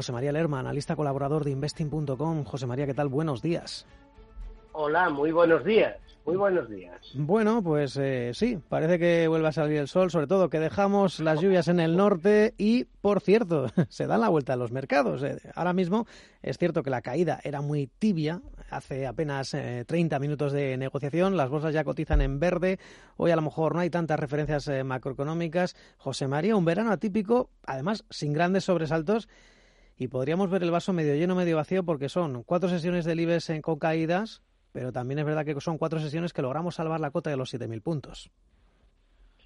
José María Lerma, analista colaborador de investing.com. José María, ¿qué tal? Buenos días. Hola, muy buenos días. Muy buenos días. Bueno, pues eh, sí, parece que vuelve a salir el sol, sobre todo que dejamos las lluvias en el norte y, por cierto, se dan la vuelta a los mercados. Eh. Ahora mismo es cierto que la caída era muy tibia, hace apenas 30 eh, minutos de negociación, las bolsas ya cotizan en verde, hoy a lo mejor no hay tantas referencias macroeconómicas. José María, un verano atípico, además sin grandes sobresaltos y podríamos ver el vaso medio lleno, medio vacío, porque son cuatro sesiones del IBEX con caídas, pero también es verdad que son cuatro sesiones que logramos salvar la cota de los 7.000 puntos.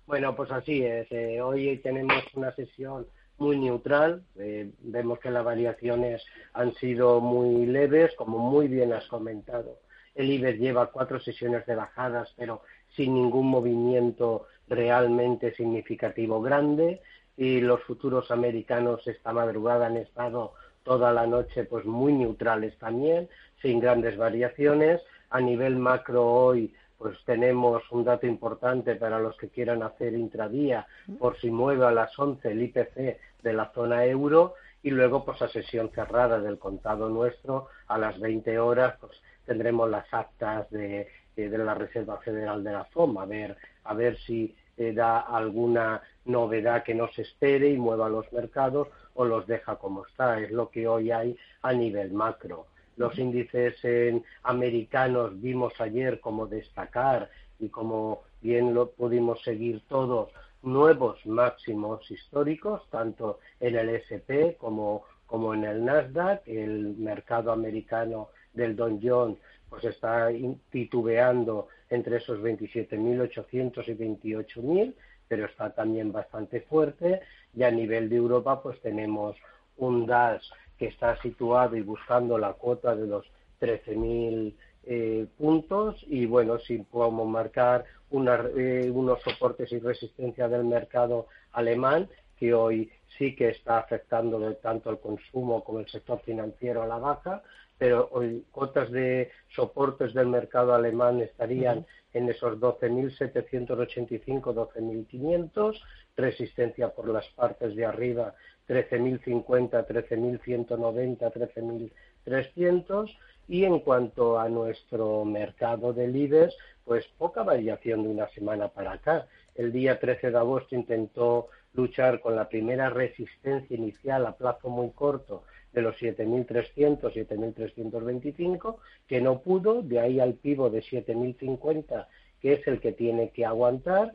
Bueno, pues así es. Eh, hoy tenemos una sesión muy neutral. Eh, vemos que las variaciones han sido muy leves, como muy bien has comentado. El IBEX lleva cuatro sesiones de bajadas, pero sin ningún movimiento realmente significativo grande. Y los futuros americanos esta madrugada han estado toda la noche pues muy neutrales también, sin grandes variaciones. A nivel macro hoy pues tenemos un dato importante para los que quieran hacer intradía por si mueve a las 11 el IPC de la zona euro y luego pues a sesión cerrada del contado nuestro a las 20 horas pues tendremos las actas de, de la Reserva Federal de la FOM a ver a ver si eh, da alguna novedad que no se espere y mueva los mercados o los deja como está es lo que hoy hay a nivel macro los índices en americanos vimos ayer como destacar y como bien lo pudimos seguir todos nuevos máximos históricos, tanto en el SP como, como en el Nasdaq. El mercado americano del Don John pues está titubeando entre esos 27.800 y 28.000, pero está también bastante fuerte. Y a nivel de Europa pues tenemos un DAS que está situado y buscando la cuota de los 13.000 eh, puntos y bueno, si podemos marcar eh, unos soportes y resistencia del mercado alemán que hoy sí que está afectando tanto el consumo como el sector financiero a la baja, pero hoy cotas de soportes del mercado alemán estarían en esos 12.785, 12.500, resistencia por las partes de arriba 13.050, 13.190, 13.300 y en cuanto a nuestro mercado de líderes, pues poca variación de una semana para acá. El día 13 de agosto intentó luchar con la primera resistencia inicial a plazo muy corto de los 7.300, 7.325, que no pudo, de ahí al pivo de 7.050, que es el que tiene que aguantar.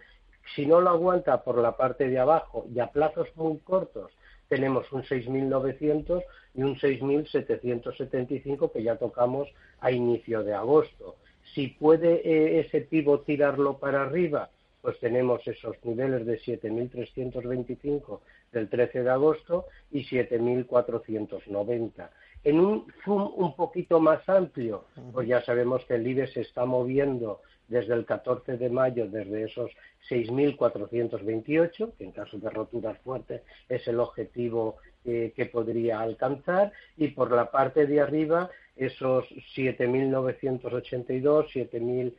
Si no lo aguanta por la parte de abajo y a plazos muy cortos, tenemos un 6.900 y un 6.775 que ya tocamos a inicio de agosto. Si puede eh, ese pivo tirarlo para arriba, pues tenemos esos niveles de 7.325 del 13 de agosto y 7.490. En un zoom un poquito más amplio, pues ya sabemos que el IBE se está moviendo desde el 14 de mayo, desde esos 6.428, que en caso de rotura fuerte es el objetivo eh, que podría alcanzar, y por la parte de arriba esos 7.982, 7.000,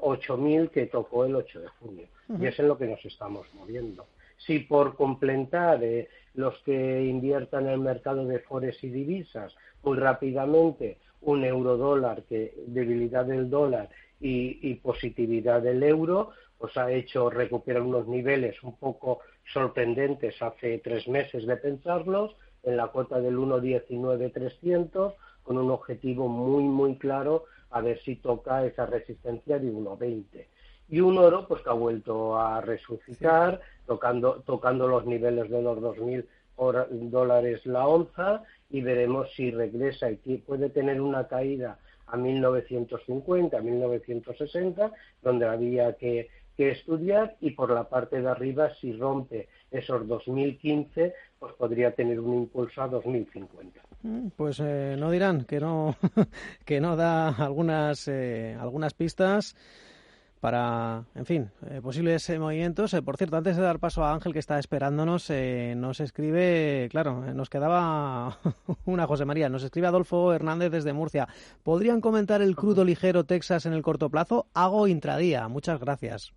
8.000 que tocó el 8 de junio. Y es en lo que nos estamos moviendo. Si por completar eh, los que inviertan en el mercado de forex y divisas muy rápidamente un euro dólar, que debilidad del dólar y, positividad del euro, pues ha hecho recuperar unos niveles un poco sorprendentes hace tres meses de pensarlos, en la cuota del 1.19.300, con un objetivo muy, muy claro, a ver si toca esa resistencia de 1.20. Y un oro, pues que ha vuelto a resucitar, tocando, tocando los niveles de los 2.000 dólares la onza, y veremos si regresa. Y puede tener una caída a 1950, a 1960, donde había que, estudiar y por la parte de arriba, si rompe esos 2015, pues podría tener un impulso a 2050. Mm, pues eh, no dirán que no, que no da algunas, eh, algunas pistas para, en fin, eh, posibles eh, movimientos. Eh, por cierto, antes de dar paso a Ángel que está esperándonos, nos escribe, claro, nos quedaba una José María, nos escribe Adolfo Hernández desde Murcia. ¿Podrían comentar el crudo ligero Texas en el corto plazo? Hago intradía. Muchas gracias.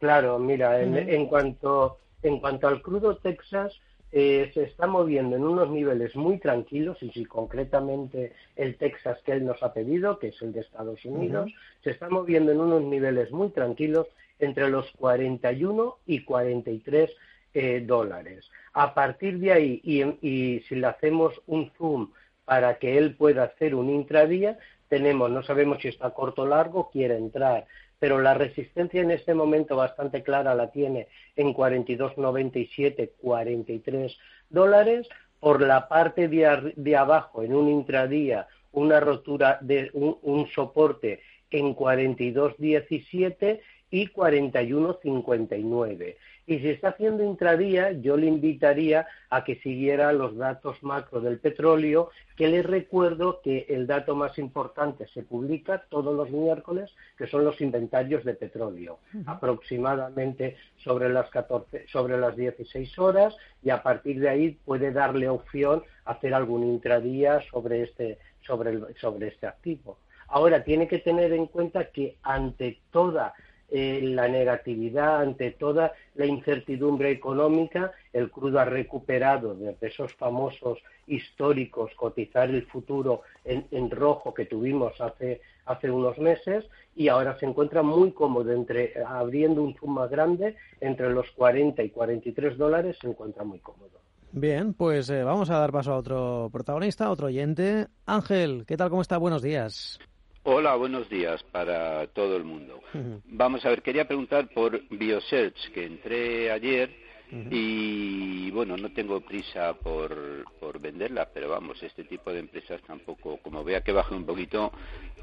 Claro, mira, en, cuanto en cuanto al crudo Texas, eh, se está moviendo en unos niveles muy tranquilos, y si concretamente el Texas que él nos ha pedido, que es el de Estados Unidos, se está moviendo en unos niveles muy tranquilos entre los 41 y 43 eh, dólares. A partir de ahí, y, y si le hacemos un zoom para que él pueda hacer un intradía, tenemos, no sabemos si está corto o largo, quiere entrar, pero la resistencia en este momento bastante clara la tiene en 42,97, 43 dólares. Por la parte de, abajo, en un intradía, una rotura de un, soporte en 42,17 y 41,59. Y si está haciendo intradía, yo le invitaría a que siguiera los datos macro del petróleo, que les recuerdo que el dato más importante se publica todos los miércoles, que son los inventarios de petróleo, aproximadamente sobre las 14, sobre las 16 horas, y a partir de ahí puede darle opción a hacer algún intradía sobre este, sobre, sobre este activo. Ahora, tiene que tener en cuenta que ante toda la negatividad, ante toda la incertidumbre económica, el crudo ha recuperado de esos famosos históricos cotizar el futuro en, rojo que tuvimos hace, hace unos meses y ahora se encuentra muy cómodo entre abriendo un zoom más grande entre los 40 y 43 dólares se encuentra muy cómodo. Bien, pues eh, vamos a dar paso a otro protagonista, otro oyente. Ángel, ¿qué tal? ¿Cómo está? Buenos días. Hola, buenos días para todo el mundo. Vamos a ver, quería preguntar por Biosearch, que entré ayer y bueno, no tengo prisa por, por venderla, pero vamos, este tipo de empresas tampoco, como vea que baje un poquito,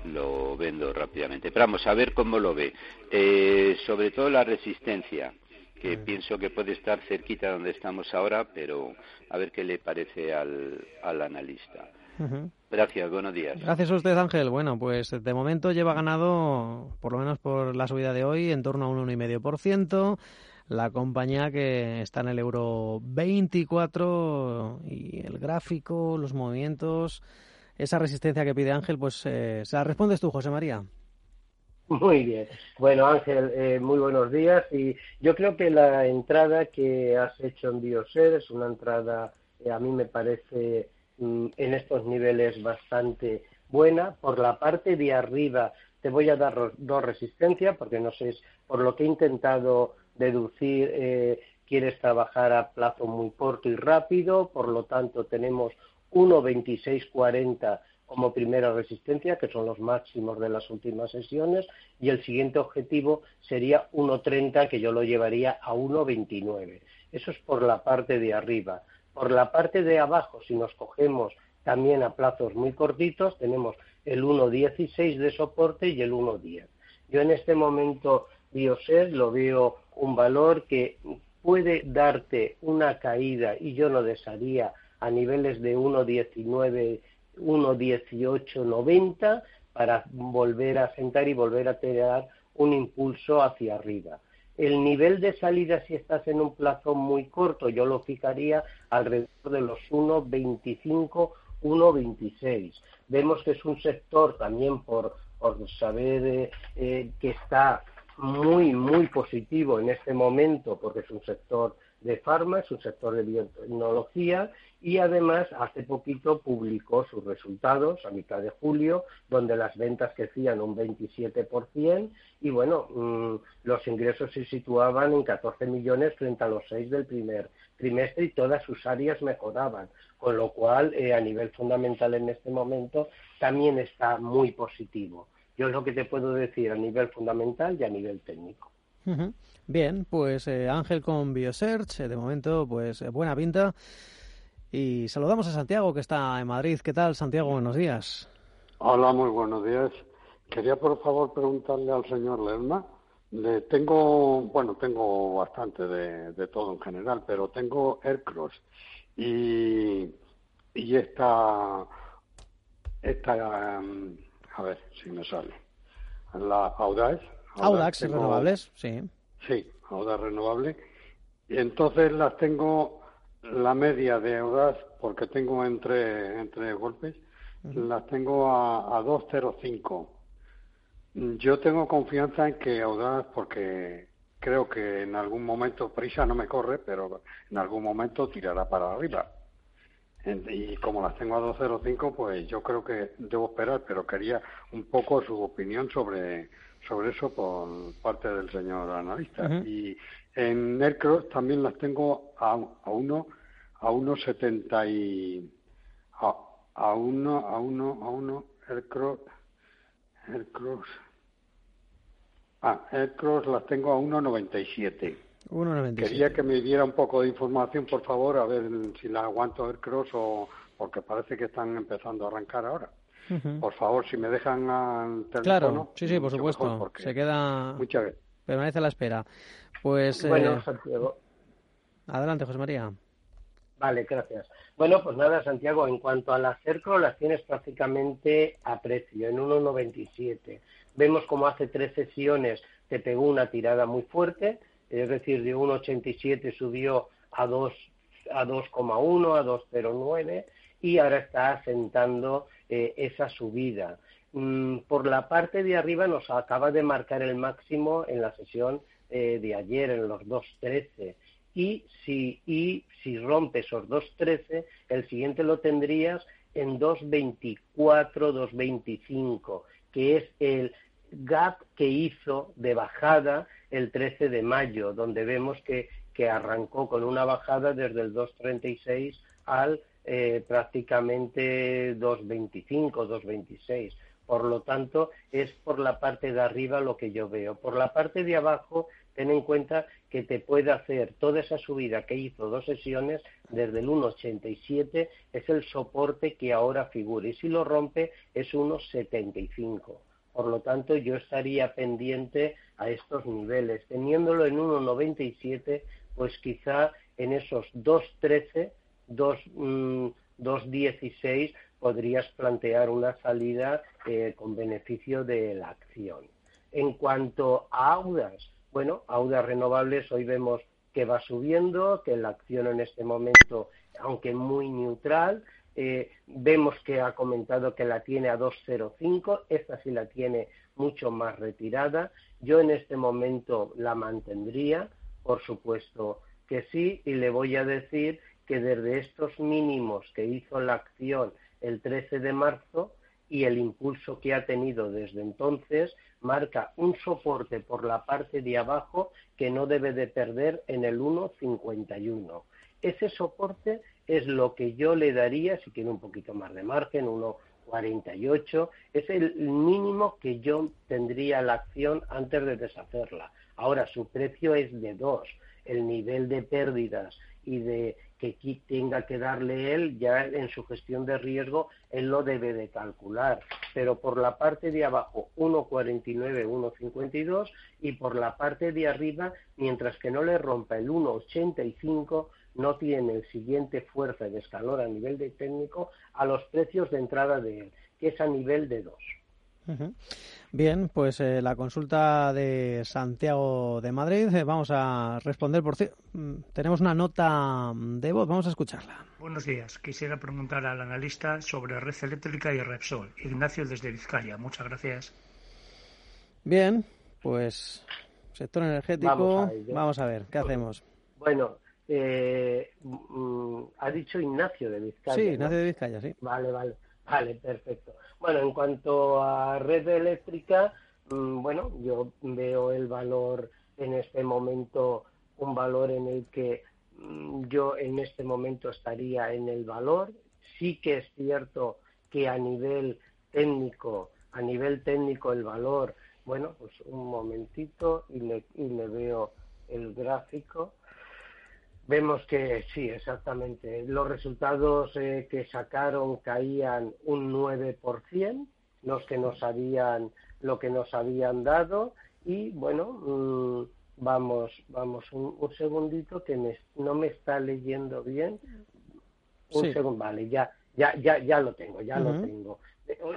lo vendo rápidamente. Pero vamos a ver cómo lo ve. Eh, sobre todo la resistencia, que pienso que puede estar cerquita donde estamos ahora, pero a ver qué le parece al, al analista. Gracias, buenos días. Gracias a usted, Ángel. Bueno, pues de momento lleva ganado, por lo menos por la subida de hoy, en torno a un 1,5%. La compañía que está en el euro 24 y el gráfico, los movimientos, esa resistencia que pide Ángel, pues eh, se la respondes tú, José María. Muy bien. Bueno, Ángel, eh, muy buenos días. Y yo creo que la entrada que has hecho en Bioser es una entrada, que a mí me parece Mm, en estos niveles bastante buena. Por la parte de arriba te voy a dar dos resistencias, porque no sé, por lo que he intentado deducir, eh, quieres trabajar a plazo muy corto y rápido, por lo tanto tenemos 1.2640 como primera resistencia, que son los máximos de las últimas sesiones, y el siguiente objetivo sería 1.30, que yo lo llevaría a 1.29. Eso es por la parte de arriba. Por la parte de abajo, si nos cogemos también a plazos muy cortitos, tenemos el 1.16 de soporte y el 1.10. Yo en este momento, Bioset, lo veo un valor que puede darte una caída y yo lo desearía a niveles de 1.19, 1.1890 para volver a sentar y volver a tener un impulso hacia arriba. El nivel de salida, si estás en un plazo muy corto, yo lo fijaría alrededor de los 1,25, 1,26. Vemos que es un sector también por, saber eh, eh, que está muy, muy positivo en este momento, porque es un sector de farma, es un sector de biotecnología y además hace poquito publicó sus resultados a mitad de julio, donde las ventas crecían un 27% y bueno, mm, los ingresos se situaban en 14 millones frente a los 6 del primer trimestre y todas sus áreas mejoraban, con lo cual eh, a nivel fundamental en este momento también está muy positivo. Yo es lo que te puedo decir a nivel fundamental y a nivel técnico. Bien, pues eh, Ángel con Biosearch, eh, de momento, pues buena pinta. Y saludamos a Santiago, que está en Madrid. ¿Qué tal, Santiago? Buenos días. Hola, muy buenos días. Quería, por favor, preguntarle al señor Lerma. Le tengo, bueno, tengo bastante de, todo en general, pero tengo Aircross y, y esta, esta, um, a ver si me sale, la Audax. Audax, renovables, sí. Sí, Audax renovable. Y entonces las tengo la media de Audaz, porque tengo entre, entre golpes, las tengo a, a 2.05. Yo tengo confianza en que Audaz, porque creo que en algún momento, prisa no me corre, pero en algún momento tirará para arriba. Y como las tengo a 2.05, pues yo creo que debo esperar, pero quería un poco su opinión sobre, sobre eso por parte del señor analista. Y en Aircross también las tengo a, a uno a uno setenta y a, a uno a uno a uno Aircross Aircross. Ah Aircross las tengo a 1.97 1.97 quería que me diera un poco de información por favor a ver si la aguanto Aircross o porque parece que están empezando a arrancar ahora por favor, si me dejan al teléfono. Claro, sí, sí, por supuesto. Se queda. Muchas Permanece a la espera. Pues. Bueno, eh, Santiago. Adelante, José María. Vale, gracias. Bueno, pues nada, Santiago, en cuanto a la cerco, las tienes prácticamente a precio, en 1,97. Vemos como hace tres sesiones te pegó una tirada muy fuerte, es decir, de 1,87 subió a 2 a 2,1, a 2,09 y ahora está asentando eh, esa subida. Mm, por la parte de arriba nos acaba de marcar el máximo en la sesión eh, de ayer, en los 2.13. Y si, y si rompe esos 2.13, el siguiente lo tendrías en 2.24, 2.25, que es el gap que hizo de bajada el 13 de mayo, donde vemos que, que arrancó con una bajada desde el 2.36 al eh, prácticamente 2.25, 2.26. Por lo tanto, es por la parte de arriba lo que yo veo. Por la parte de abajo, ten en cuenta que te puede hacer toda esa subida que hizo dos sesiones desde el 1,87 es el soporte que ahora figura y si lo rompe es 1,75. Por lo tanto, yo estaría pendiente a estos niveles. Teniéndolo en 1,97, pues quizá en esos 2,13 2.16 mm, podrías plantear una salida eh, con beneficio de la acción. En cuanto a Audas, bueno, Audas Renovables hoy vemos que va subiendo, que la acción en este momento, aunque muy neutral, eh, vemos que ha comentado que la tiene a 2.05, esta sí la tiene mucho más retirada. Yo en este momento la mantendría, por supuesto que sí, y le voy a decir que desde estos mínimos que hizo la acción el 13 de marzo y el impulso que ha tenido desde entonces, marca un soporte por la parte de abajo que no debe de perder en el 1,51. Ese soporte es lo que yo le daría, si tiene un poquito más de margen, 1,48, es el mínimo que yo tendría la acción antes de deshacerla. Ahora, su precio es de 2. El nivel de pérdidas y de que tenga que darle él, ya en su gestión de riesgo, él lo debe de calcular. Pero por la parte de abajo, 1,49, 1,52 y por la parte de arriba, mientras que no le rompa el 1,85, no tiene el siguiente fuerza de escalón a nivel de técnico a los precios de entrada de él, que es a nivel de 2. Bien, pues eh, la consulta de Santiago de Madrid. Eh, vamos a responder por. Mm, tenemos una nota de voz, vamos a escucharla. Buenos días. Quisiera preguntar al analista sobre red eléctrica y Repsol. Ignacio desde Vizcaya. Muchas gracias. Bien, pues sector energético. Vamos a, ver, ¿qué hacemos? Bueno, eh, mm, ha dicho Ignacio de Vizcaya. Sí, Ignacio de Vizcaya, sí. Vale, vale. Vale, perfecto. Bueno, en cuanto a red eléctrica, mm, bueno, yo veo el valor en este momento, un valor en el que mm, yo en este momento estaría en el valor. Sí que es cierto que a nivel técnico, a nivel técnico el valor, bueno, pues un momentito y le, y le veo el gráfico. Vemos que sí, exactamente. Los resultados eh, que sacaron caían un 9%, los que nos habían, lo que nos habían dado, y bueno, mm, vamos, vamos un, segundito que no me está leyendo bien. Un segundo, vale, ya, ya, ya, ya lo tengo, ya lo tengo.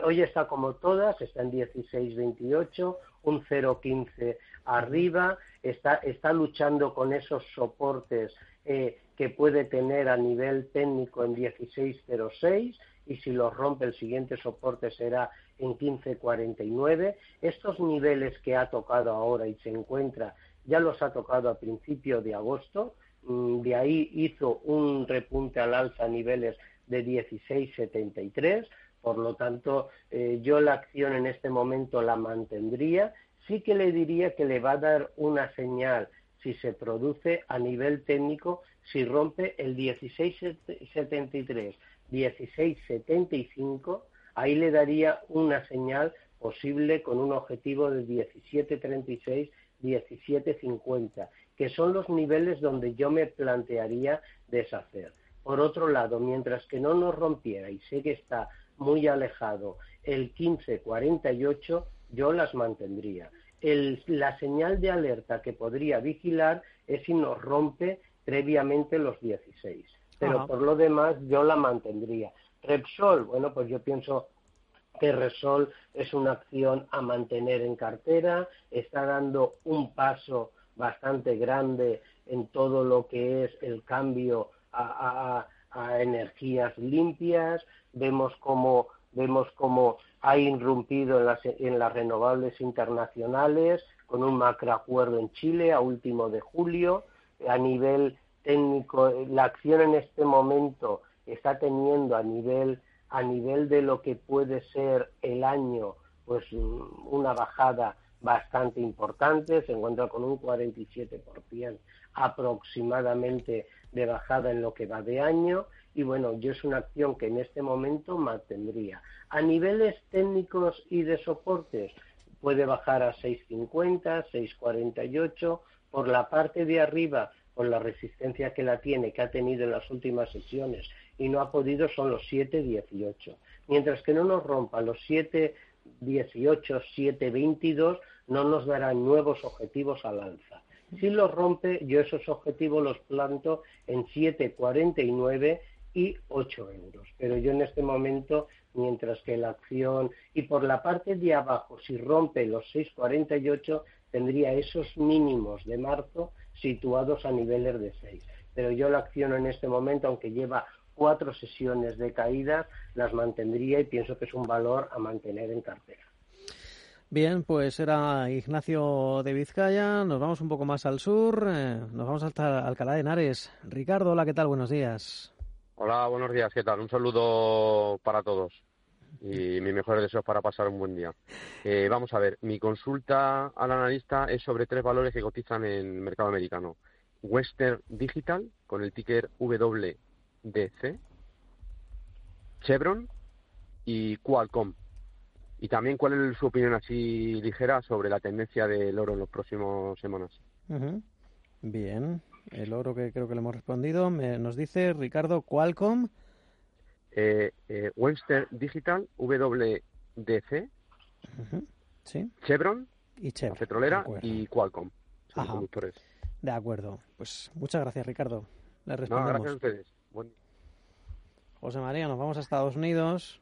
Hoy está como todas, está en 16.28, un 0.15 arriba, está, está luchando con esos soportes eh, que puede tener a nivel técnico en 16.06 y si los rompe el siguiente soporte será en 15.49. Estos niveles que ha tocado ahora y se encuentra ya los ha tocado a principio de agosto, mm, de ahí hizo un repunte al alza a niveles de 16,73, por lo tanto, eh, yo la acción en este momento la mantendría. Sí que le diría que le va a dar una señal si se produce a nivel técnico, si rompe el 1673, 1675, ahí le daría una señal posible con un objetivo de 1736, 1750, que son los niveles donde yo me plantearía deshacer. Por otro lado, mientras que no nos rompiera, y sé que está muy alejado, el 1548, yo las mantendría la señal de alerta que podría vigilar es si nos rompe previamente los 16. Pero por lo demás yo la mantendría. Repsol, bueno, pues yo pienso que Repsol es una acción a mantener en cartera, está dando un paso bastante grande en todo lo que es el cambio a, a energías limpias, vemos como vemos cómo ha irrumpido en las, en las renovables internacionales con un macroacuerdo en Chile a último de julio. A nivel técnico, la acción en este momento está teniendo a nivel, a nivel de lo que puede ser el año, pues una bajada bastante importante, se encuentra con un 47% aproximadamente de bajada en lo que va de año y bueno, yo es una acción que en este momento mantendría. A niveles técnicos y de soportes puede bajar a 6.50, 6.48, por la parte de arriba, por la resistencia que la tiene, que ha tenido en las últimas sesiones y no ha podido, son los 7.18. Mientras que no nos rompa los 7.18, 7.22, no nos darán nuevos objetivos al alza. Si los rompe, yo esos objetivos los planto en 7.49 y 8 euros. Pero yo en este momento, mientras que la acción, y por la parte de abajo, si rompe los 6,48, tendría esos mínimos de marzo situados a niveles de 6. Pero yo la acción en este momento, aunque lleva cuatro sesiones de caída, las mantendría y pienso que es un valor a mantener en cartera. Bien, pues era Ignacio de Vizcaya. Nos vamos un poco más al sur. Eh, nos vamos hasta Alcalá de Henares. Ricardo, hola, ¿qué tal? Buenos días. Hola, buenos días, ¿qué tal? Un saludo para todos y mis mejores deseos para pasar un buen día. Eh, vamos a ver, mi consulta al analista es sobre tres valores que cotizan en el mercado americano. Western Digital, con el ticker WDC, Chevron y Qualcomm. Y también cuál es su opinión así ligera sobre la tendencia del oro en las próximas semanas. Bien, el oro que creo que le hemos respondido. Me, nos dice Ricardo Qualcomm. Eh, eh, Western Digital, WDC. Sí. Chevron. Y Chevron. Petrolera y Qualcomm. De acuerdo. Pues muchas gracias, Ricardo. Le respondemos. gracias a ustedes. José María, nos vamos a Estados Unidos.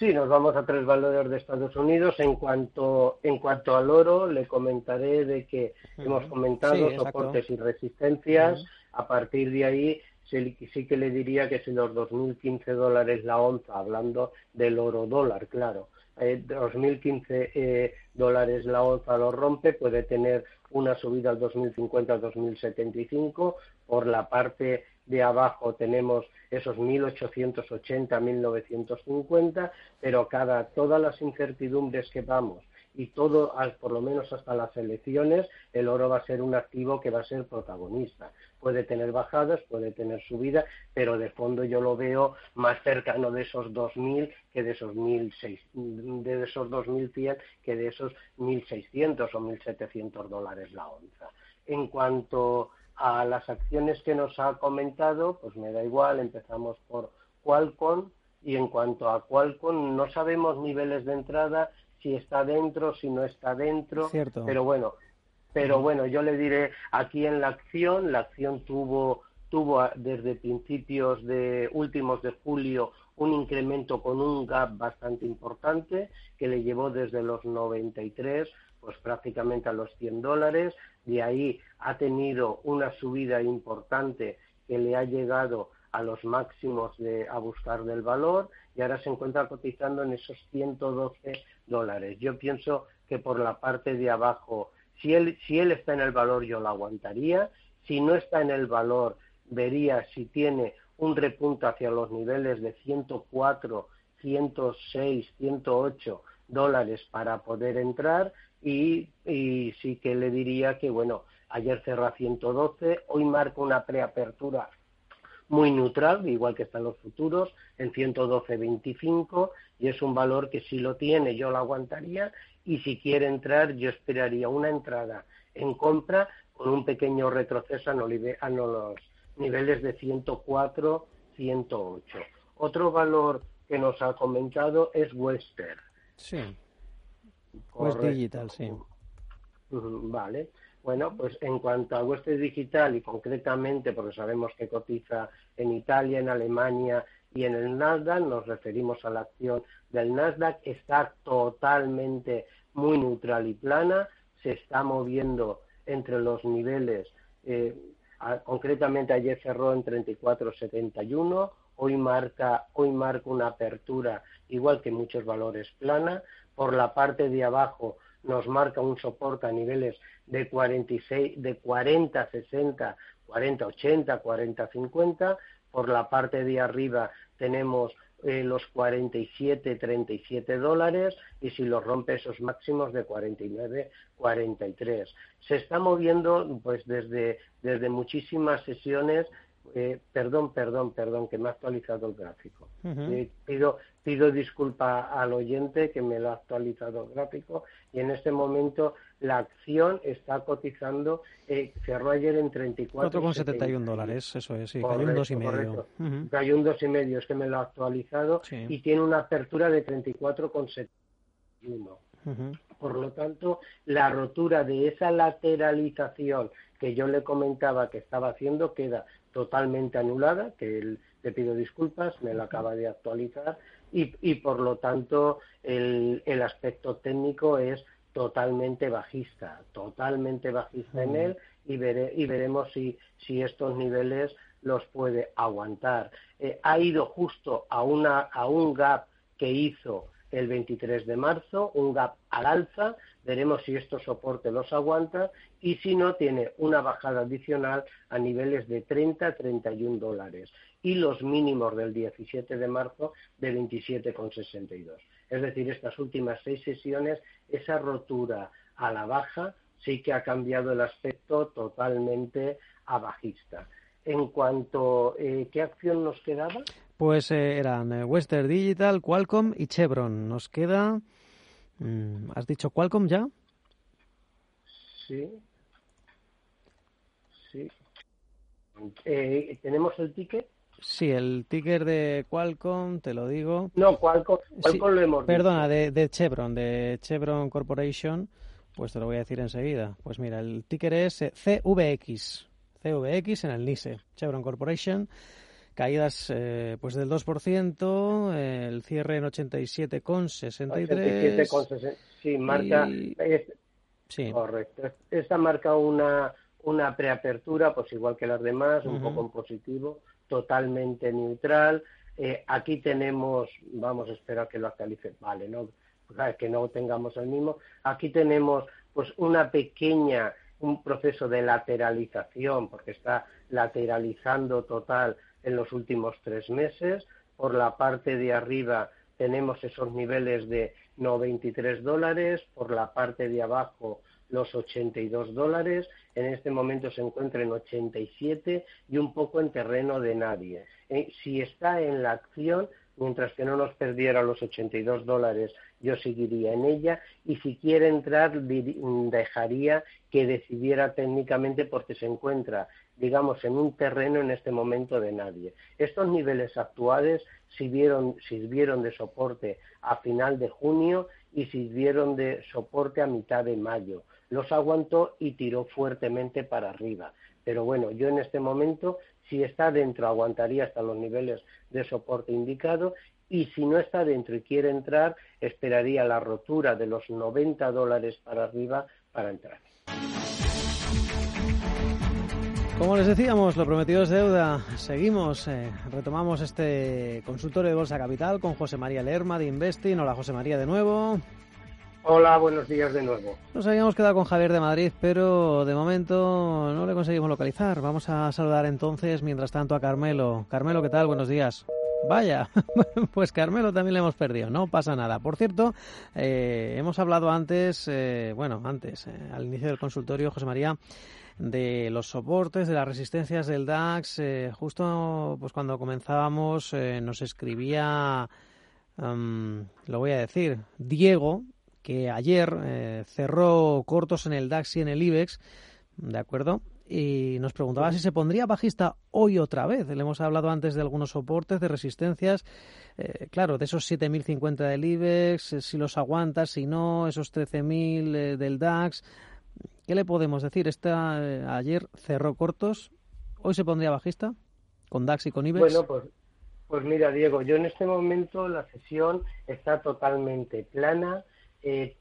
Sí, nos vamos a tres valores de Estados Unidos. En cuanto, en cuanto al oro, le comentaré de que hemos comentado soportes y resistencias. A partir de ahí, sí, sí, que le diría que si los 2.015 dólares la onza, hablando del oro dólar, claro, eh, 2.015 eh, dólares la onza lo rompe, puede tener una subida al 2050 al 2075. Por la parte de abajo tenemos esos 1880, 1950, pero cada todas las incertidumbres que vamos y todo, por lo menos hasta las elecciones, el oro va a ser un activo que va a ser protagonista. Puede tener bajadas, puede tener subidas, pero de fondo yo lo veo más cercano de esos 2.000 que de esos 1.600, de esos 2.100 que de esos 1.600 o 1.700 dólares la onza. En cuanto a las acciones que nos ha comentado, pues me da igual, empezamos por Qualcomm y en cuanto a Qualcomm no sabemos niveles de entrada, si está dentro, si no está dentro, pero bueno, pero bueno, yo le diré aquí en la acción, la acción tuvo tuvo desde principios de últimos de julio un incremento con un gap bastante importante que le llevó desde los 93 pues prácticamente a los 100 dólares. De ahí ha tenido una subida importante que le ha llegado a los máximos de a buscar del valor y ahora se encuentra cotizando en esos 112 dólares. Yo pienso que por la parte de abajo Si él, si él está en el valor, yo lo aguantaría. Si no está en el valor, vería si tiene un repunto hacia los niveles de 104, 106, 108 dólares para poder entrar y, y sí que le diría que, bueno, ayer cerró a 112, hoy marca una preapertura muy neutral, igual que están los futuros, en 112.25 y es un valor que si lo tiene yo lo aguantaría y si quiere entrar yo esperaría una entrada en compra con un pequeño retroceso a, los niveles de 104, 108. Otro valor que nos ha comentado es Western. Sí. West Digital, sí. Vale. Bueno, pues en cuanto a Western Digital y concretamente, porque sabemos que cotiza en Italia, en Alemania y en el Nasdaq, nos referimos a la acción del Nasdaq, está totalmente muy neutral y plana, se está moviendo entre los niveles, eh, concretamente ayer cerró en 34.71, hoy marca, hoy marca una apertura igual que muchos valores plana, por la parte de abajo nos marca un soporte a niveles de 46, de 40, 60, 40, 80, 40, 50. Por la parte de arriba tenemos eh, los 47, 37 dólares y si los rompe esos máximos de 49, 43. Se está moviendo pues desde, desde muchísimas sesiones eh, perdón, perdón, perdón, que me ha actualizado el gráfico. Eh, pido, pido disculpa al oyente que me lo ha actualizado el gráfico y en este momento la acción está cotizando, eh, cerró ayer en 34. 4,71 dólares, eso es, sí, cayó un 2,5. Uh Cayó un 2,5, es que me lo ha actualizado y tiene una apertura de 34,71. Por lo tanto, la rotura de esa lateralización que yo le comentaba que estaba haciendo queda totalmente anulada, que le pido disculpas, me lo acaba de actualizar, y, y por lo tanto el, el, aspecto técnico es totalmente bajista, totalmente bajista en él, y, veré, y veremos si, si estos niveles los puede aguantar. Eh, ha ido justo a, una, a un gap que hizo el 23 de marzo, un gap al alza, veremos si estos soporte los aguanta y si no tiene una bajada adicional a niveles de 30 31 dólares y los mínimos del 17 de marzo de 27,62. Es decir, estas últimas seis sesiones, esa rotura a la baja sí que ha cambiado el aspecto totalmente a bajista. En cuanto, eh, ¿qué acción nos quedaba? Pues eh, eran eh, Western Digital, Qualcomm y Chevron. Nos queda, ¿has dicho Qualcomm ya? Sí. Sí. Eh, ¿Tenemos el ticket? Sí, el ticker de Qualcomm, te lo digo. No, Qualcomm, Qualcomm lo hemos Perdona, de, de, Chevron, de Chevron Corporation, pues te lo voy a decir enseguida. Pues mira, el ticker es CVX. CVX en el NISE, Chevron Corporation. Caídas eh, pues del 2%, el cierre en 87,63. 87,63. Sí, marca. sí. Correcto. Esta marca una, una preapertura, pues igual que las demás, un poco en positivo, totalmente neutral. Eh, aquí tenemos, vamos a esperar que lo actualice, vale, no, que no tengamos el mismo. Aquí tenemos pues una pequeña un proceso de lateralización, porque está lateralizando total en los últimos tres meses. Por la parte de arriba tenemos esos niveles de 93 dólares, por la parte de abajo los 82 dólares, en este momento se encuentra en 87 y un poco en terreno de nadie. Eh, si está en la acción, mientras que no nos perdiera los 82 dólares, yo seguiría en ella y si quiere entrar dejaría que decidiera técnicamente porque se encuentra, digamos, en un terreno en este momento de nadie. Estos niveles actuales sirvieron, sirvieron de soporte a final de junio y sirvieron de soporte a mitad de mayo. Los aguantó y tiró fuertemente para arriba. Pero bueno, yo en este momento si está dentro, aguantaría hasta los niveles de soporte indicado y si no está dentro y quiere entrar, esperaría la rotura de los 90 dólares para arriba para entrar. Como les decíamos, lo prometido es deuda. Seguimos, eh, retomamos este consultorio de Bolsa Capital con José María Lerma de Investing. Hola José María de nuevo. Hola, buenos días de nuevo. Nos habíamos quedado con Javier de Madrid, pero de momento no le conseguimos localizar. Vamos a saludar entonces, mientras tanto, a Carmelo. Carmelo, ¿qué tal? Buenos días. Vaya, pues Carmelo también le hemos perdido, no pasa nada. Por cierto, eh, hemos hablado antes, eh, bueno, antes, eh, al inicio del consultorio, José María, de los soportes, de las resistencias del DAX. justo pues cuando comenzábamos nos escribía, lo voy a decir, Diego, que ayer cerró cortos en el DAX y en el IBEX, ¿de acuerdo? y nos preguntaba si se pondría bajista hoy otra vez. Le hemos hablado antes de algunos soportes, de resistencias, eh, claro, de esos 7.050 del IBEX, eh, si los aguanta, si no, esos 13.000 eh, del DAX. ¿Qué le podemos decir? Esta, ayer cerró cortos, hoy se pondría bajista con DAX y con IBEX. Bueno, pues, pues mira, Diego, yo en este momento la sesión está totalmente plana.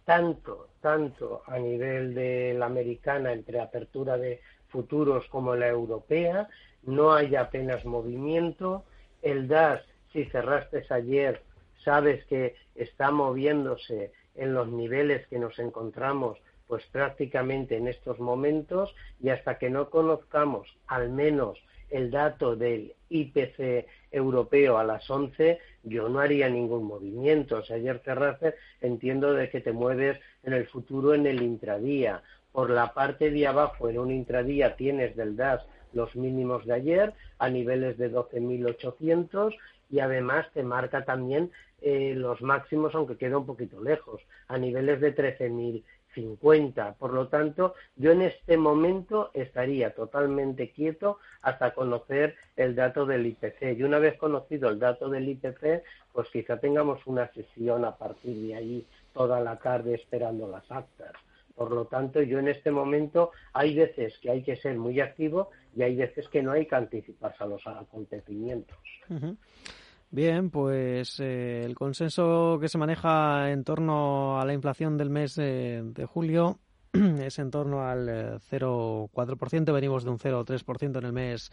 tanto, tanto a nivel de la americana entre apertura de futuros como la europea, no hay apenas movimiento, el DAS, si cerraste ayer, sabes que está moviéndose en los niveles que nos encontramos pues prácticamente en estos momentos y hasta que no conozcamos al menos el dato del IPC europeo a las 11, yo no haría ningún movimiento. O sea, ayer cerraste, entiendo de que te mueves en el futuro en el intradía. Por la parte de abajo, en un intradía, tienes del DAS los mínimos de ayer a niveles de 12.800 y además te marca también eh, los máximos, aunque queda un poquito lejos, a niveles de 13.050. Por lo tanto, yo en este momento estaría totalmente quieto hasta conocer el dato del IPC. Y una vez conocido el dato del IPC, pues quizá tengamos una sesión a partir de ahí toda la tarde esperando las actas. Por lo tanto, yo en este momento hay veces que hay que ser muy activo y hay veces que no hay que anticiparse a los acontecimientos. Bien, pues eh, el consenso que se maneja en torno a la inflación del mes de julio es en torno al 0,4%, eh, venimos de un 0,3% en el mes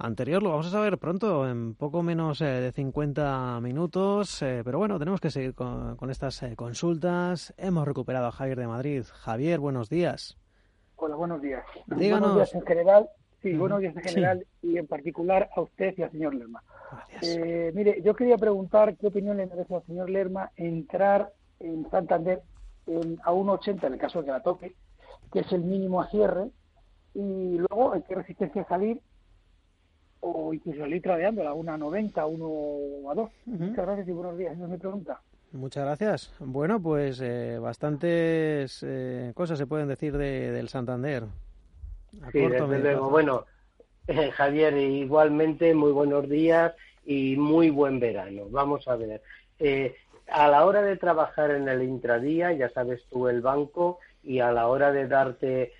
anterior. Lo vamos a saber pronto, en poco menos eh, de 50 minutos. Eh, pero bueno, tenemos que seguir con, estas eh, consultas. Hemos recuperado a Javier de Madrid. Javier, buenos días. Hola, buenos días. Díganos. Buenos días en general. Sí, buenos días en general y en particular a usted y al señor Lerma. mire, yo quería preguntar qué opinión le merece al señor Lerma entrar en Santander en, a 1,80 en el caso de que la toque, que es el mínimo a cierre, y luego en qué resistencia salir o incluso litro de a una 90, uno a 2. Muchas gracias y buenos días. Esa es mi pregunta. Muchas gracias. Bueno, pues eh, bastantes eh, cosas se pueden decir de, del Santander. Sí, desde luego. Bueno, eh, Javier, igualmente muy buenos días y muy buen verano. Vamos a ver. a la hora de trabajar en el intradía, ya sabes tú el banco, y a la hora de darte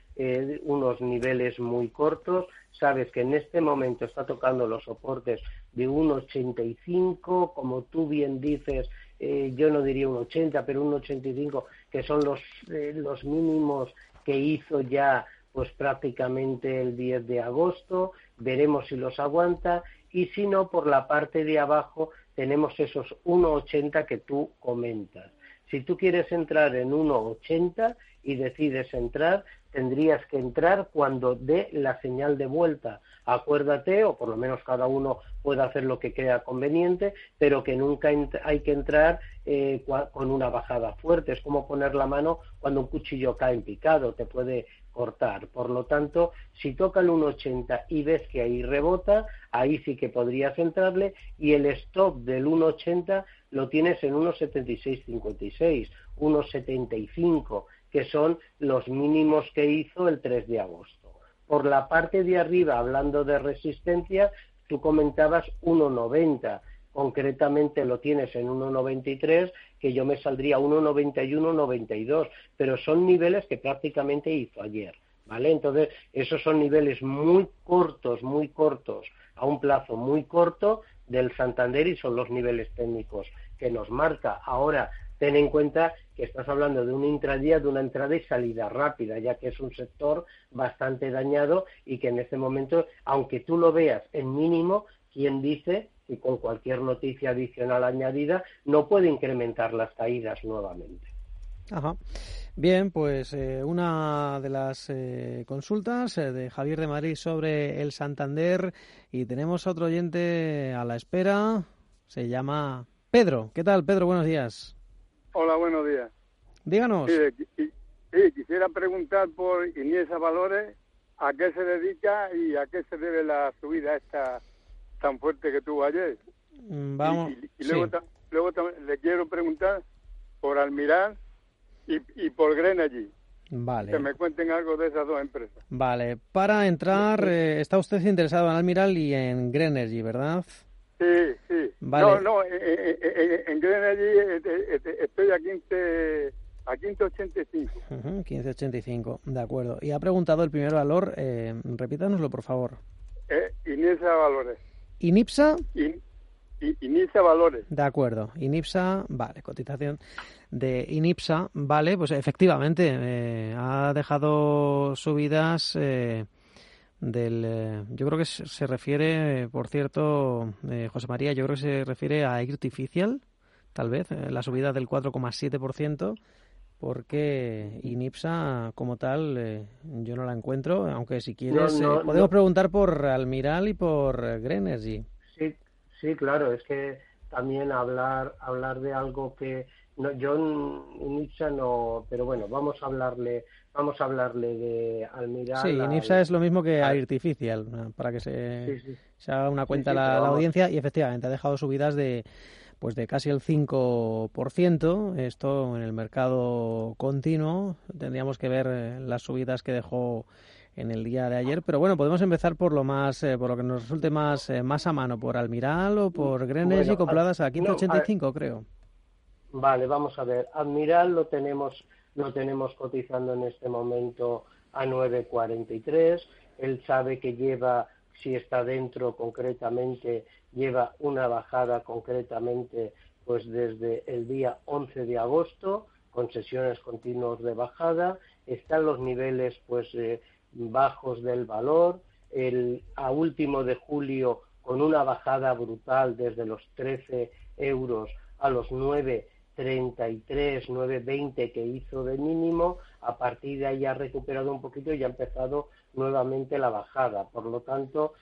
unos niveles muy cortos, sabes que en este momento está tocando los soportes de 1,85, como tú bien dices, eh, yo no diría un 80, pero un 85, que son los, eh, los mínimos que hizo ya pues prácticamente el 10 de agosto, veremos si los aguanta y si no, por la parte de abajo tenemos esos 1,80 que tú comentas. Si tú quieres entrar en 1,80 y decides entrar, tendrías que entrar cuando dé la señal de vuelta. Acuérdate, o por lo menos cada uno puede hacer lo que crea conveniente, pero que nunca hay que entrar eh, con una bajada fuerte. Es como poner la mano cuando un cuchillo cae en picado, te puede cortar. Por lo tanto, si toca el 1,80 y ves que ahí rebota, ahí sí que podrías entrarle y el stop del 1,80 lo tienes en 1,7656, 1,75 que son los mínimos que hizo el 3 de agosto. Por la parte de arriba, hablando de resistencia, tú comentabas 1,90. Concretamente lo tienes en 1,93, que yo me saldría 1,91, 1,92, pero son niveles que prácticamente hizo ayer. ¿Vale? Entonces, esos son niveles muy cortos, muy cortos, a un plazo muy corto del Santander y son los niveles técnicos que nos marca. Ahora, ten en cuenta que estás hablando de un intradía, de una entrada y salida rápida, ya que es un sector bastante dañado y que en este momento, aunque tú lo veas en mínimo, quien dice que con cualquier noticia adicional añadida no puede incrementar las caídas nuevamente. Ajá. Bien, pues eh, una de las eh, consultas eh, de Javier de Madrid sobre el Santander y tenemos otro oyente a la espera, se llama Pedro. ¿Qué tal, Pedro? Buenos días. Hola, buenos días. Díganos. Sí, quisiera preguntar por Iniesa Valores, a qué se dedica y a qué se debe la subida esta tan fuerte que tuvo ayer. Mm, vamos. Y, luego, luego le quiero preguntar por Almiral y, por Grenergy. Vale. Que me cuenten algo de esas dos empresas. Vale. Para entrar, eh, está usted interesado en Almiral y en Grenergy, ¿verdad? Sí, sí. Vale. No, no, en, Grenergy estoy a 15... A 1585. Uh 1585, de acuerdo. Y ha preguntado el primer valor, eh, repítanoslo por favor. Eh, Inipsa Valores. ¿Inipsa? Inipsa Valores. De acuerdo. Inipsa, vale, cotización de Inipsa, vale, pues efectivamente eh, ha dejado subidas eh, del. Eh, yo creo que se, refiere, por cierto, José María, yo creo que se refiere a Artificial, tal vez, la subida del 4,7%, porque Inipsa como tal yo no la encuentro, aunque si quieres podemos preguntar por Almiral y por Grenergy. Sí, sí, claro, es que también hablar hablar de algo que no, yo en IPSA no, pero bueno, vamos a hablarle, vamos a hablarle de Almiral. Sí, en IPSA es lo mismo que Artificial, para que se, se haga una cuenta la, audiencia y efectivamente ha dejado subidas de pues de casi el 5%, esto en el mercado continuo, tendríamos que ver eh, las subidas que dejó en el día de ayer, pero bueno, podemos empezar por lo más, eh, por lo que nos resulte más, eh, más a mano, por Almiral o por Greenwich compradas a 15.85 creo. Vale, vamos a ver. Admiral lo tenemos, lo tenemos cotizando en este momento a 9.43. Él sabe que lleva, si está dentro concretamente, lleva una bajada concretamente pues desde el día 11 de agosto con sesiones continuas de bajada. Están los niveles pues eh, bajos del valor. El, a último de julio con una bajada brutal desde los 13 euros a los 9 33, 920 que hizo de mínimo, a partir de ahí ha recuperado un poquito y ha empezado nuevamente la bajada. Por lo tanto,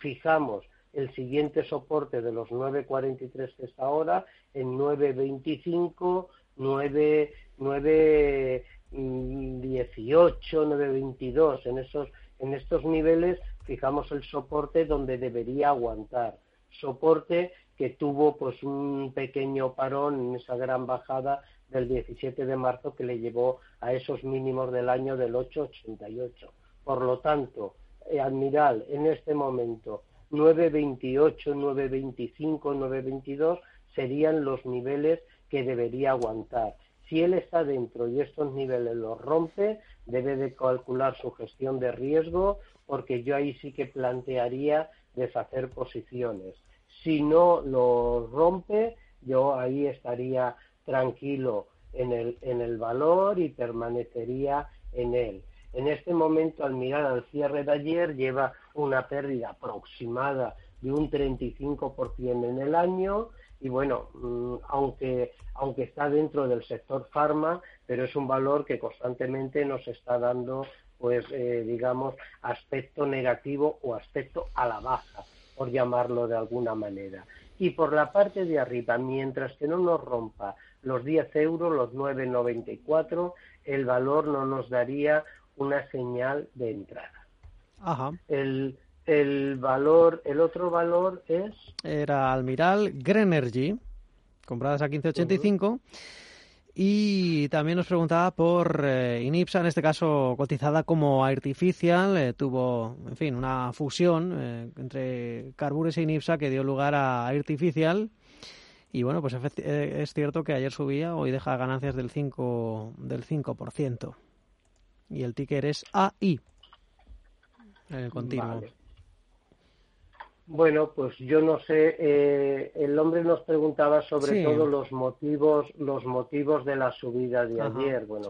fijamos el siguiente soporte de los 9.43 que está ahora en 9.25, 9, 9.18, 9.22. En, esos, en estos niveles fijamos el soporte donde debería aguantar. Soporte que tuvo pues un pequeño parón en esa gran bajada del 17 de marzo que le llevó a esos mínimos del año del 888. Por lo tanto, eh, Admiral en este momento 928, 925, 922 serían los niveles que debería aguantar. Si él está dentro y estos niveles los rompe, debe de calcular su gestión de riesgo porque yo ahí sí que plantearía deshacer posiciones si no lo rompe, yo ahí estaría tranquilo en el, en el valor y permanecería en él. En este momento, al mirar al cierre de ayer, lleva una pérdida aproximada de un 35% en el año y bueno, mm, aunque, aunque está dentro del sector farma, pero es un valor que constantemente nos está dando, pues, eh, digamos, aspecto negativo o aspecto a la baja por llamarlo de alguna manera. Y por la parte de arriba, mientras que no nos rompa los 10 euros, los 9,94, el valor no nos daría una señal de entrada. Ajá. El, el valor, el otro valor es... Era Almiral Grenergy, compradas a 1585. Y también nos preguntaba por eh, Inipsa, en este caso cotizada como Artificial, eh, tuvo, en fin, una fusión eh, entre Carbures e Inipsa que dio lugar a Artificial. Y bueno, pues es cierto que ayer subía, hoy deja ganancias del 5%. Del 5%. Y el ticker es AI, en el continuo. Bueno, pues yo no sé. Eh, el hombre nos preguntaba sobre todo los motivos, los motivos de la subida de ayer. Bueno,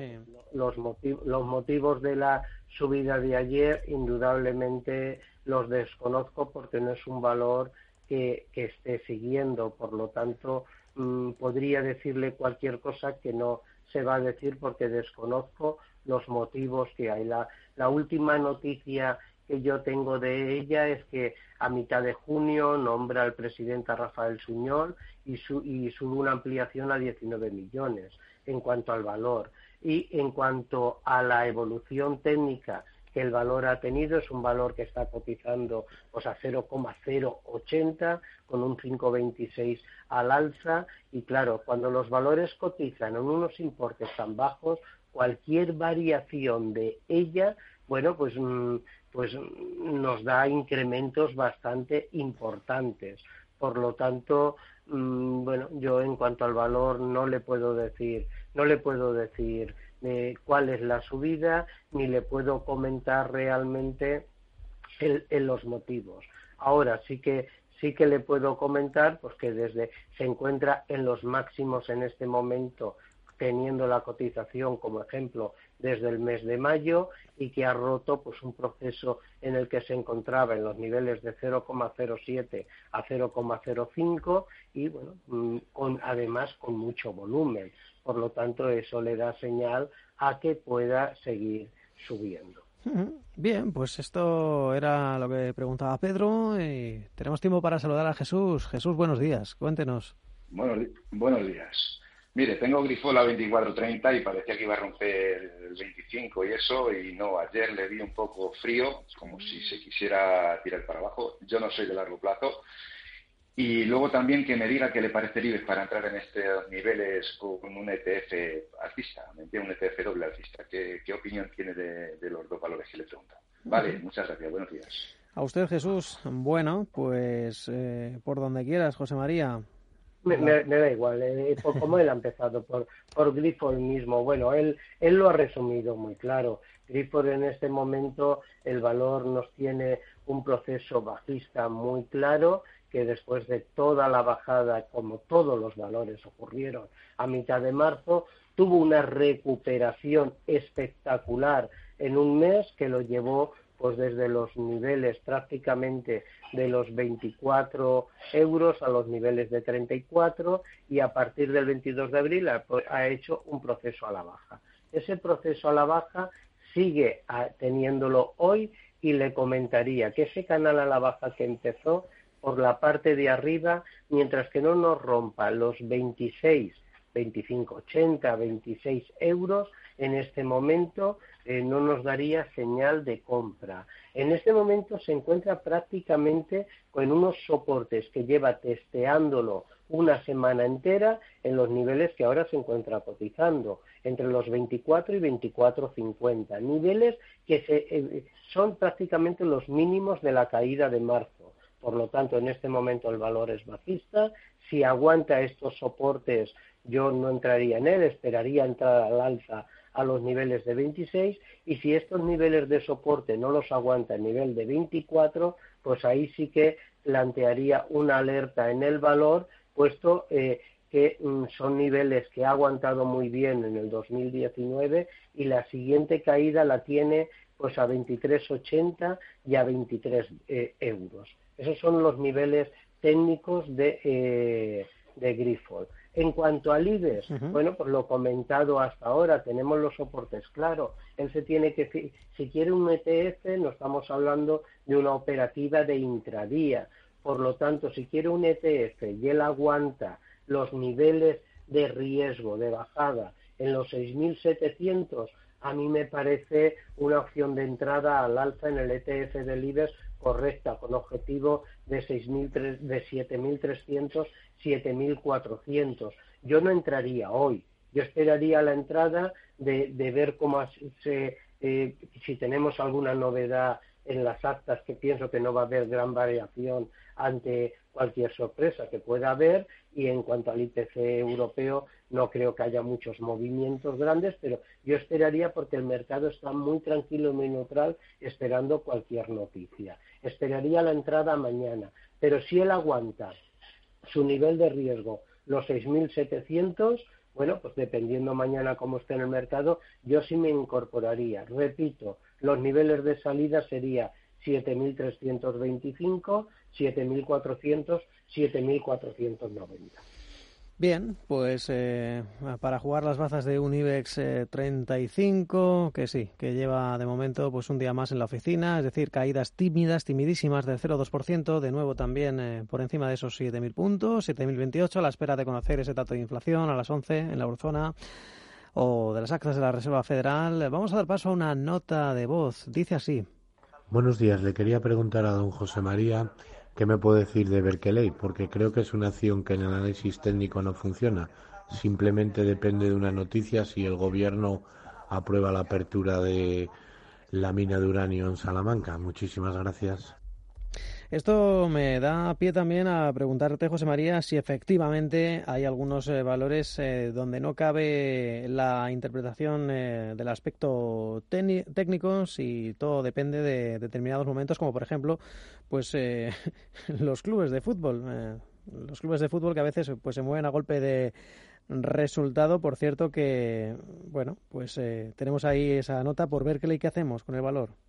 los, los motivos de la subida de ayer, indudablemente los desconozco porque no es un valor que, esté siguiendo. Por lo tanto, mm, podría decirle cualquier cosa que no se va a decir porque desconozco los motivos que hay. La, última noticia que yo tengo de ella es que a mitad de junio nombra al presidente Rafael Suñol y, y sube una ampliación a 19 millones en cuanto al valor. Y en cuanto a la evolución técnica que el valor ha tenido, es un valor que está cotizando pues, a 0,080 con un 5,26 al alza. Y claro, cuando los valores cotizan en unos importes tan bajos, cualquier variación de ella, bueno, pues mm, pues nos da incrementos bastante importantes. Por lo tanto, mm, bueno, yo en cuanto al valor no le puedo decir, no le puedo decir eh, cuál es la subida, ni le puedo comentar realmente en los motivos. Ahora sí que sí que le puedo comentar pues que desde se encuentra en los máximos en este momento teniendo la cotización como ejemplo desde el mes de mayo y que ha roto pues un proceso en el que se encontraba en los niveles de 0,07 a 0,05 y bueno mm, con además con mucho volumen por lo tanto eso le da señal a que pueda seguir subiendo Bien, pues esto era lo que preguntaba Pedro y tenemos tiempo para saludar a Jesús. Jesús, buenos días, cuéntenos. Buenos, buenos días. Mire, tengo Grifola 2430 y parecía que iba a romper el 25 y eso, y no, ayer le vi un poco frío, como si se quisiera tirar para abajo. Yo no soy de largo plazo. Y luego también que me diga qué le parecería para entrar en estos niveles con un ETF alcista, un ETF doble alcista. ¿Qué, opinión tiene de, los dos valores que le preguntan? Vale, muchas gracias. Buenos días. A usted, Jesús. Bueno, pues eh, por donde quieras, José María. Me, da igual, eh, por cómo él ha empezado, por, por Grifford mismo. Bueno, él, él lo ha resumido muy claro. Grifford en este momento el valor nos tiene un proceso bajista muy claro que después de toda la bajada, como todos los valores ocurrieron a mitad de marzo, tuvo una recuperación espectacular en un mes que lo llevó pues desde los niveles prácticamente de los 24 euros a los niveles de 34 y a partir del 22 de abril ha, hecho un proceso a la baja. Ese proceso a la baja sigue teniéndolo hoy y le comentaría que ese canal a la baja que empezó por la parte de arriba, mientras que no nos rompa los 26, 25, 80, 26 euros, en este momento eh, no nos daría señal de compra. En este momento se encuentra prácticamente con unos soportes que lleva testeándolo una semana entera en los niveles que ahora se encuentra cotizando, entre los 24 y 24,50, niveles que eh, son prácticamente los mínimos de la caída de marzo. Por lo tanto, en este momento el valor es bajista. Si aguanta estos soportes, yo no entraría en él, esperaría entrar al alza a los niveles de 26 y si estos niveles de soporte no los aguanta el nivel de 24, pues ahí sí que plantearía una alerta en el valor, puesto eh, que mm, son niveles que ha aguantado muy bien en el 2019 y la siguiente caída la tiene pues a 23,80 y a 23 eh, euros. Esos son los niveles técnicos de, eh, de. En cuanto al IBEX, bueno, pues lo comentado hasta ahora, tenemos los soportes claro. Él se tiene que, si quiere un ETF, no estamos hablando de una operativa de intradía. Por lo tanto, si quiere un ETF y él aguanta los niveles de riesgo de bajada en los 6.700, a mí me parece una opción de entrada al alza en el ETF del IBEX correcta, con objetivo de, de 7.300, 7.400. Yo no entraría hoy, yo esperaría la entrada de, ver cómo se, eh, si tenemos alguna novedad en las actas, que pienso que no va a haber gran variación ante cualquier sorpresa que pueda haber, y en cuanto al IPC europeo, no creo que haya muchos movimientos grandes, pero yo esperaría porque el mercado está muy tranquilo y muy neutral esperando cualquier noticia esperaría la entrada mañana, pero si él aguanta su nivel de riesgo, los 6.700, bueno, pues dependiendo mañana cómo esté en el mercado, yo sí me incorporaría. Repito, los niveles de salida sería 7.325, 7.400, 7.490. Bien, pues eh, para jugar las bazas de un IBEX 35, que sí, que lleva de momento pues un día más en la oficina, es decir, caídas tímidas, timidísimas del 0,2%, de nuevo también eh, por encima de esos 7.000 puntos, 7.028, a la espera de conocer ese dato de inflación a las 11 en la eurozona o de las actas de la Reserva Federal. Vamos a dar paso a una nota de voz. Dice así. Buenos días, le quería preguntar a don José María ¿Qué me puedo decir de Berkeley? Porque creo que es una acción que en el análisis técnico no funciona. Simplemente depende de una noticia si el gobierno aprueba la apertura de la mina de uranio en Salamanca. Muchísimas gracias. Esto me da pie también a preguntarte, José María, si efectivamente hay algunos eh, valores eh, donde no cabe la interpretación eh, del aspecto técnico, si todo depende de determinados momentos, como por ejemplo, pues los clubes de fútbol. los clubes de fútbol que a veces pues se mueven a golpe de resultado. Por cierto que, bueno, pues tenemos ahí esa nota por ver qué hacemos con el valor.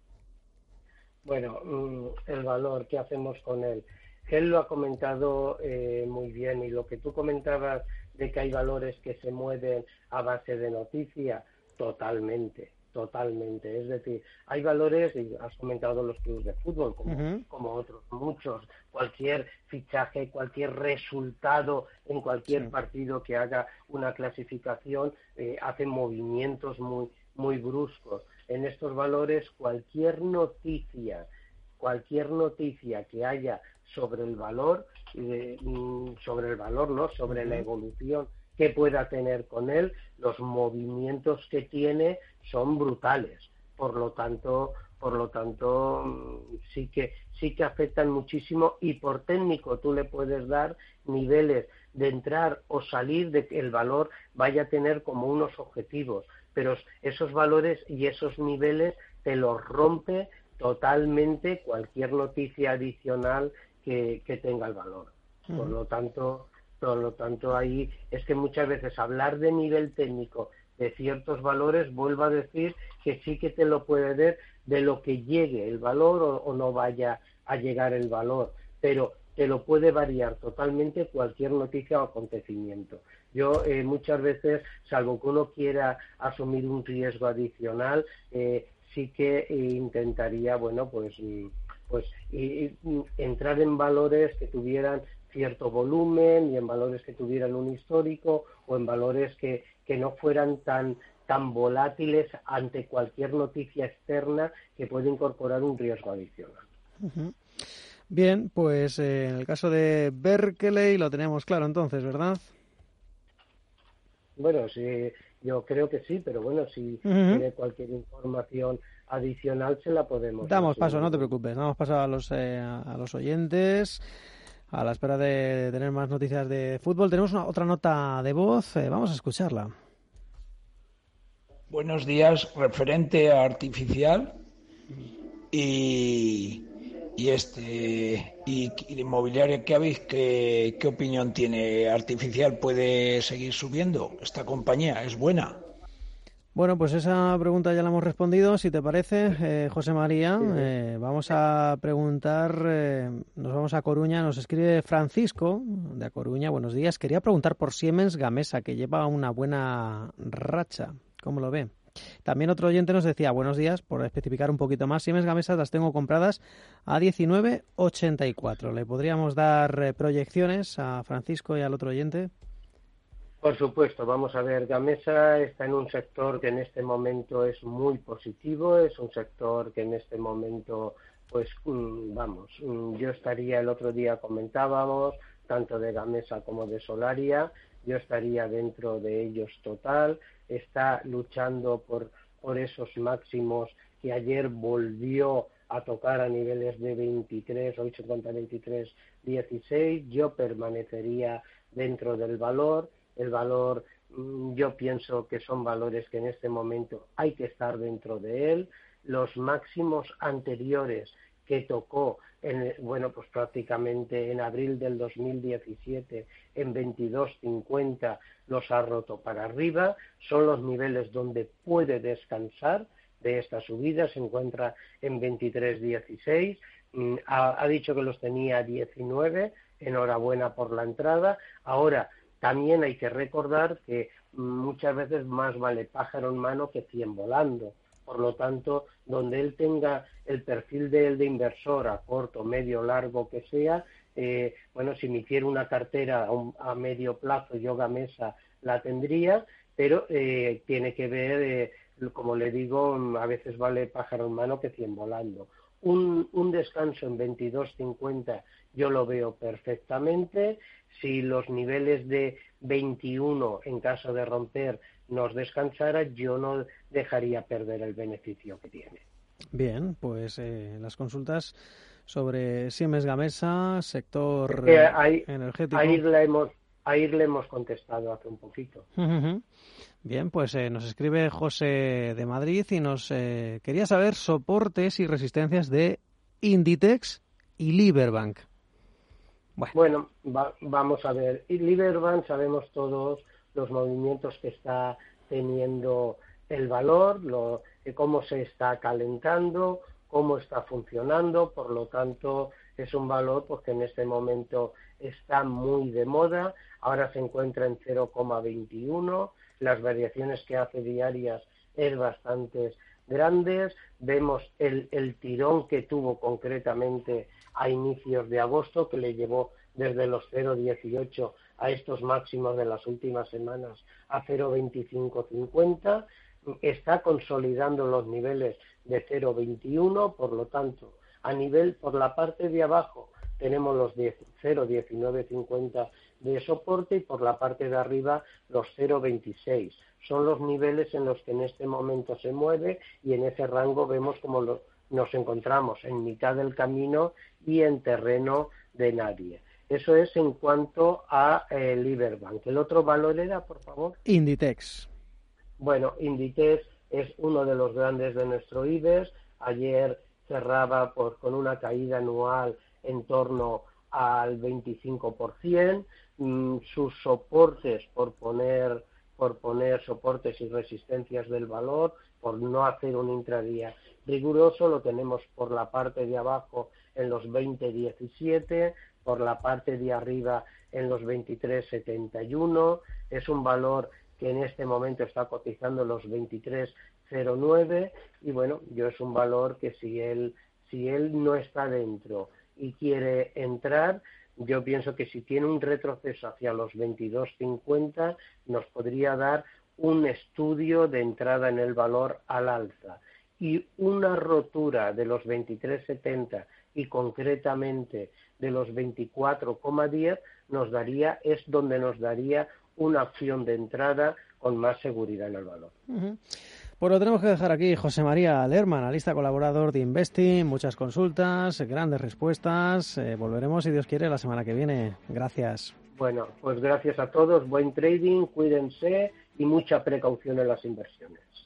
Bueno, mm, el valor, ¿qué hacemos con él? Él lo ha comentado eh, muy bien y lo que tú comentabas de que hay valores que se mueven a base de noticia, totalmente, totalmente. Es decir, hay valores, y has comentado los clubes de fútbol, como, como otros muchos, cualquier fichaje, cualquier resultado en cualquier partido que haga una clasificación, eh, hace movimientos muy, muy bruscos en estos valores cualquier noticia, cualquier noticia que haya sobre el valor, mm, sobre el valor, ¿no? Sobre la evolución que pueda tener con él, los movimientos que tiene son brutales. Por lo tanto, por lo tanto, mm, sí que sí que afectan muchísimo y por técnico tú le puedes dar niveles de entrar o salir de que el valor vaya a tener como unos objetivos pero esos valores y esos niveles te los rompe totalmente cualquier noticia adicional que, tenga el valor. Por lo tanto, por lo tanto ahí es que muchas veces hablar de nivel técnico de ciertos valores, vuelvo a decir que sí que te lo puede ver de lo que llegue el valor o, o no vaya a llegar el valor, pero te lo puede variar totalmente cualquier noticia o acontecimiento. Yo eh, muchas veces, salvo que uno quiera asumir un riesgo adicional, eh, sí que intentaría, bueno, pues, pues entrar en valores que tuvieran cierto volumen y en valores que tuvieran un histórico o en valores que, que no fueran tan tan volátiles ante cualquier noticia externa que puede incorporar un riesgo adicional. Bien, pues eh, en el caso de Berkeley lo tenemos claro entonces, ¿verdad? Bueno, sí, yo creo que sí, pero bueno, si tiene cualquier información adicional se la podemos. Damos paso, no te preocupes, damos paso a los, eh, a los oyentes. A la espera de tener más noticias de fútbol, tenemos una, otra nota de voz, eh, vamos a escucharla. Buenos días, referente a artificial y y este y, y inmobiliaria que habéis qué, qué opinión tiene artificial puede seguir subiendo esta compañía es buena bueno, pues esa pregunta ya la hemos respondido. Si te parece, eh, José María, eh, vamos a preguntar, eh, nos vamos a Coruña, nos escribe Francisco de Coruña, buenos días. Quería preguntar por Siemens Gamesa, que lleva una buena racha. ¿Cómo lo ve? También otro oyente nos decía, buenos días, por especificar un poquito más, Siemens Gamesa las tengo compradas a 19.84. ¿Le podríamos dar eh, proyecciones a Francisco y al otro oyente? Por supuesto, vamos a ver, Gamesa está en un sector que en este momento es muy positivo, es un sector que en este momento, pues mm, vamos, mm, yo estaría el otro día comentábamos, tanto de Gamesa como de Solaria, yo estaría dentro de ellos total, está luchando por, por esos máximos que ayer volvió a tocar a niveles de 23, hoy se 23, 16, yo permanecería dentro del valor, el valor mm, yo pienso que son valores que en este momento hay que estar dentro de él, los máximos anteriores que tocó en, bueno pues prácticamente en abril del 2017 en 22.50 los ha roto para arriba. Son los niveles donde puede descansar de esta subida. Se encuentra en 23.16 mm, ha, ha dicho que los tenía 19 enhorabuena por la entrada. Ahora también hay que recordar que muchas veces más vale pájaro en mano que cien volando. Por lo tanto, donde él tenga el perfil de él de inversor a corto, medio, largo que sea, eh, bueno, si me hiciera una cartera a, medio plazo, yoga mesa, la tendría, pero eh, tiene que ver, eh, como le digo, a veces vale pájaro en mano que cien volando. Un, un descanso en 22.50 yo lo veo perfectamente. Si los niveles de 21, en caso de romper, nos descansara, yo no dejaría perder el beneficio que tiene. Bien, pues eh, las consultas sobre Siemens Gamesa, sector energético. Ahí le, hemos, ahí le hemos contestado hace un poquito. Bien, pues eh, nos escribe José de Madrid y nos eh, quería saber soportes y resistencias de Inditex y Liberbank. Bueno, vamos a ver. Y Liberbank sabemos todos los movimientos que está teniendo el valor, lo, cómo se está calentando, cómo está funcionando, por lo tanto es un valor porque en este momento está muy de moda, ahora se encuentra en 0,21, las variaciones que hace diarias es bastante grandes, vemos el, el tirón que tuvo concretamente a inicios de agosto, que le llevó desde los 0,18 a estos máximos de las últimas semanas a 0,2550, está consolidando los niveles de 0,21, por lo tanto, a nivel por la parte de abajo tenemos los 0,1950 de soporte y por la parte de arriba los 0,26. Son los niveles en los que en este momento se mueve y en ese rango vemos como nos encontramos en mitad del camino y en terreno de nadie. Eso es en cuanto a eh, Liberbank. ¿El otro valor era, por favor? Inditex. Bueno, Inditex es uno de los grandes de nuestro IBEX. Ayer cerraba con una caída anual en torno al 25%. Mm, sus soportes, por poner, por poner soportes y resistencias del valor, por no hacer un intradía riguroso, lo tenemos por la parte de abajo en los 20.17, por la parte de arriba en los 23.71. Es un valor que en este momento está cotizando los 23.09 y bueno, yo es un valor que si él si él no está dentro y quiere entrar, yo pienso que si tiene un retroceso hacia los 22.50 nos podría dar un estudio de entrada en el valor al alza y una rotura de los 23.70 y concretamente de los 24,10 nos daría es donde nos daría una opción de entrada con más seguridad en el valor. Pues lo tenemos que dejar aquí. José María Lerman, analista colaborador de Investing, muchas consultas, grandes respuestas. Eh, volveremos, si Dios quiere, la semana que viene. Gracias. Bueno, pues gracias a todos, buen trading, cuídense y mucha precaución en las inversiones.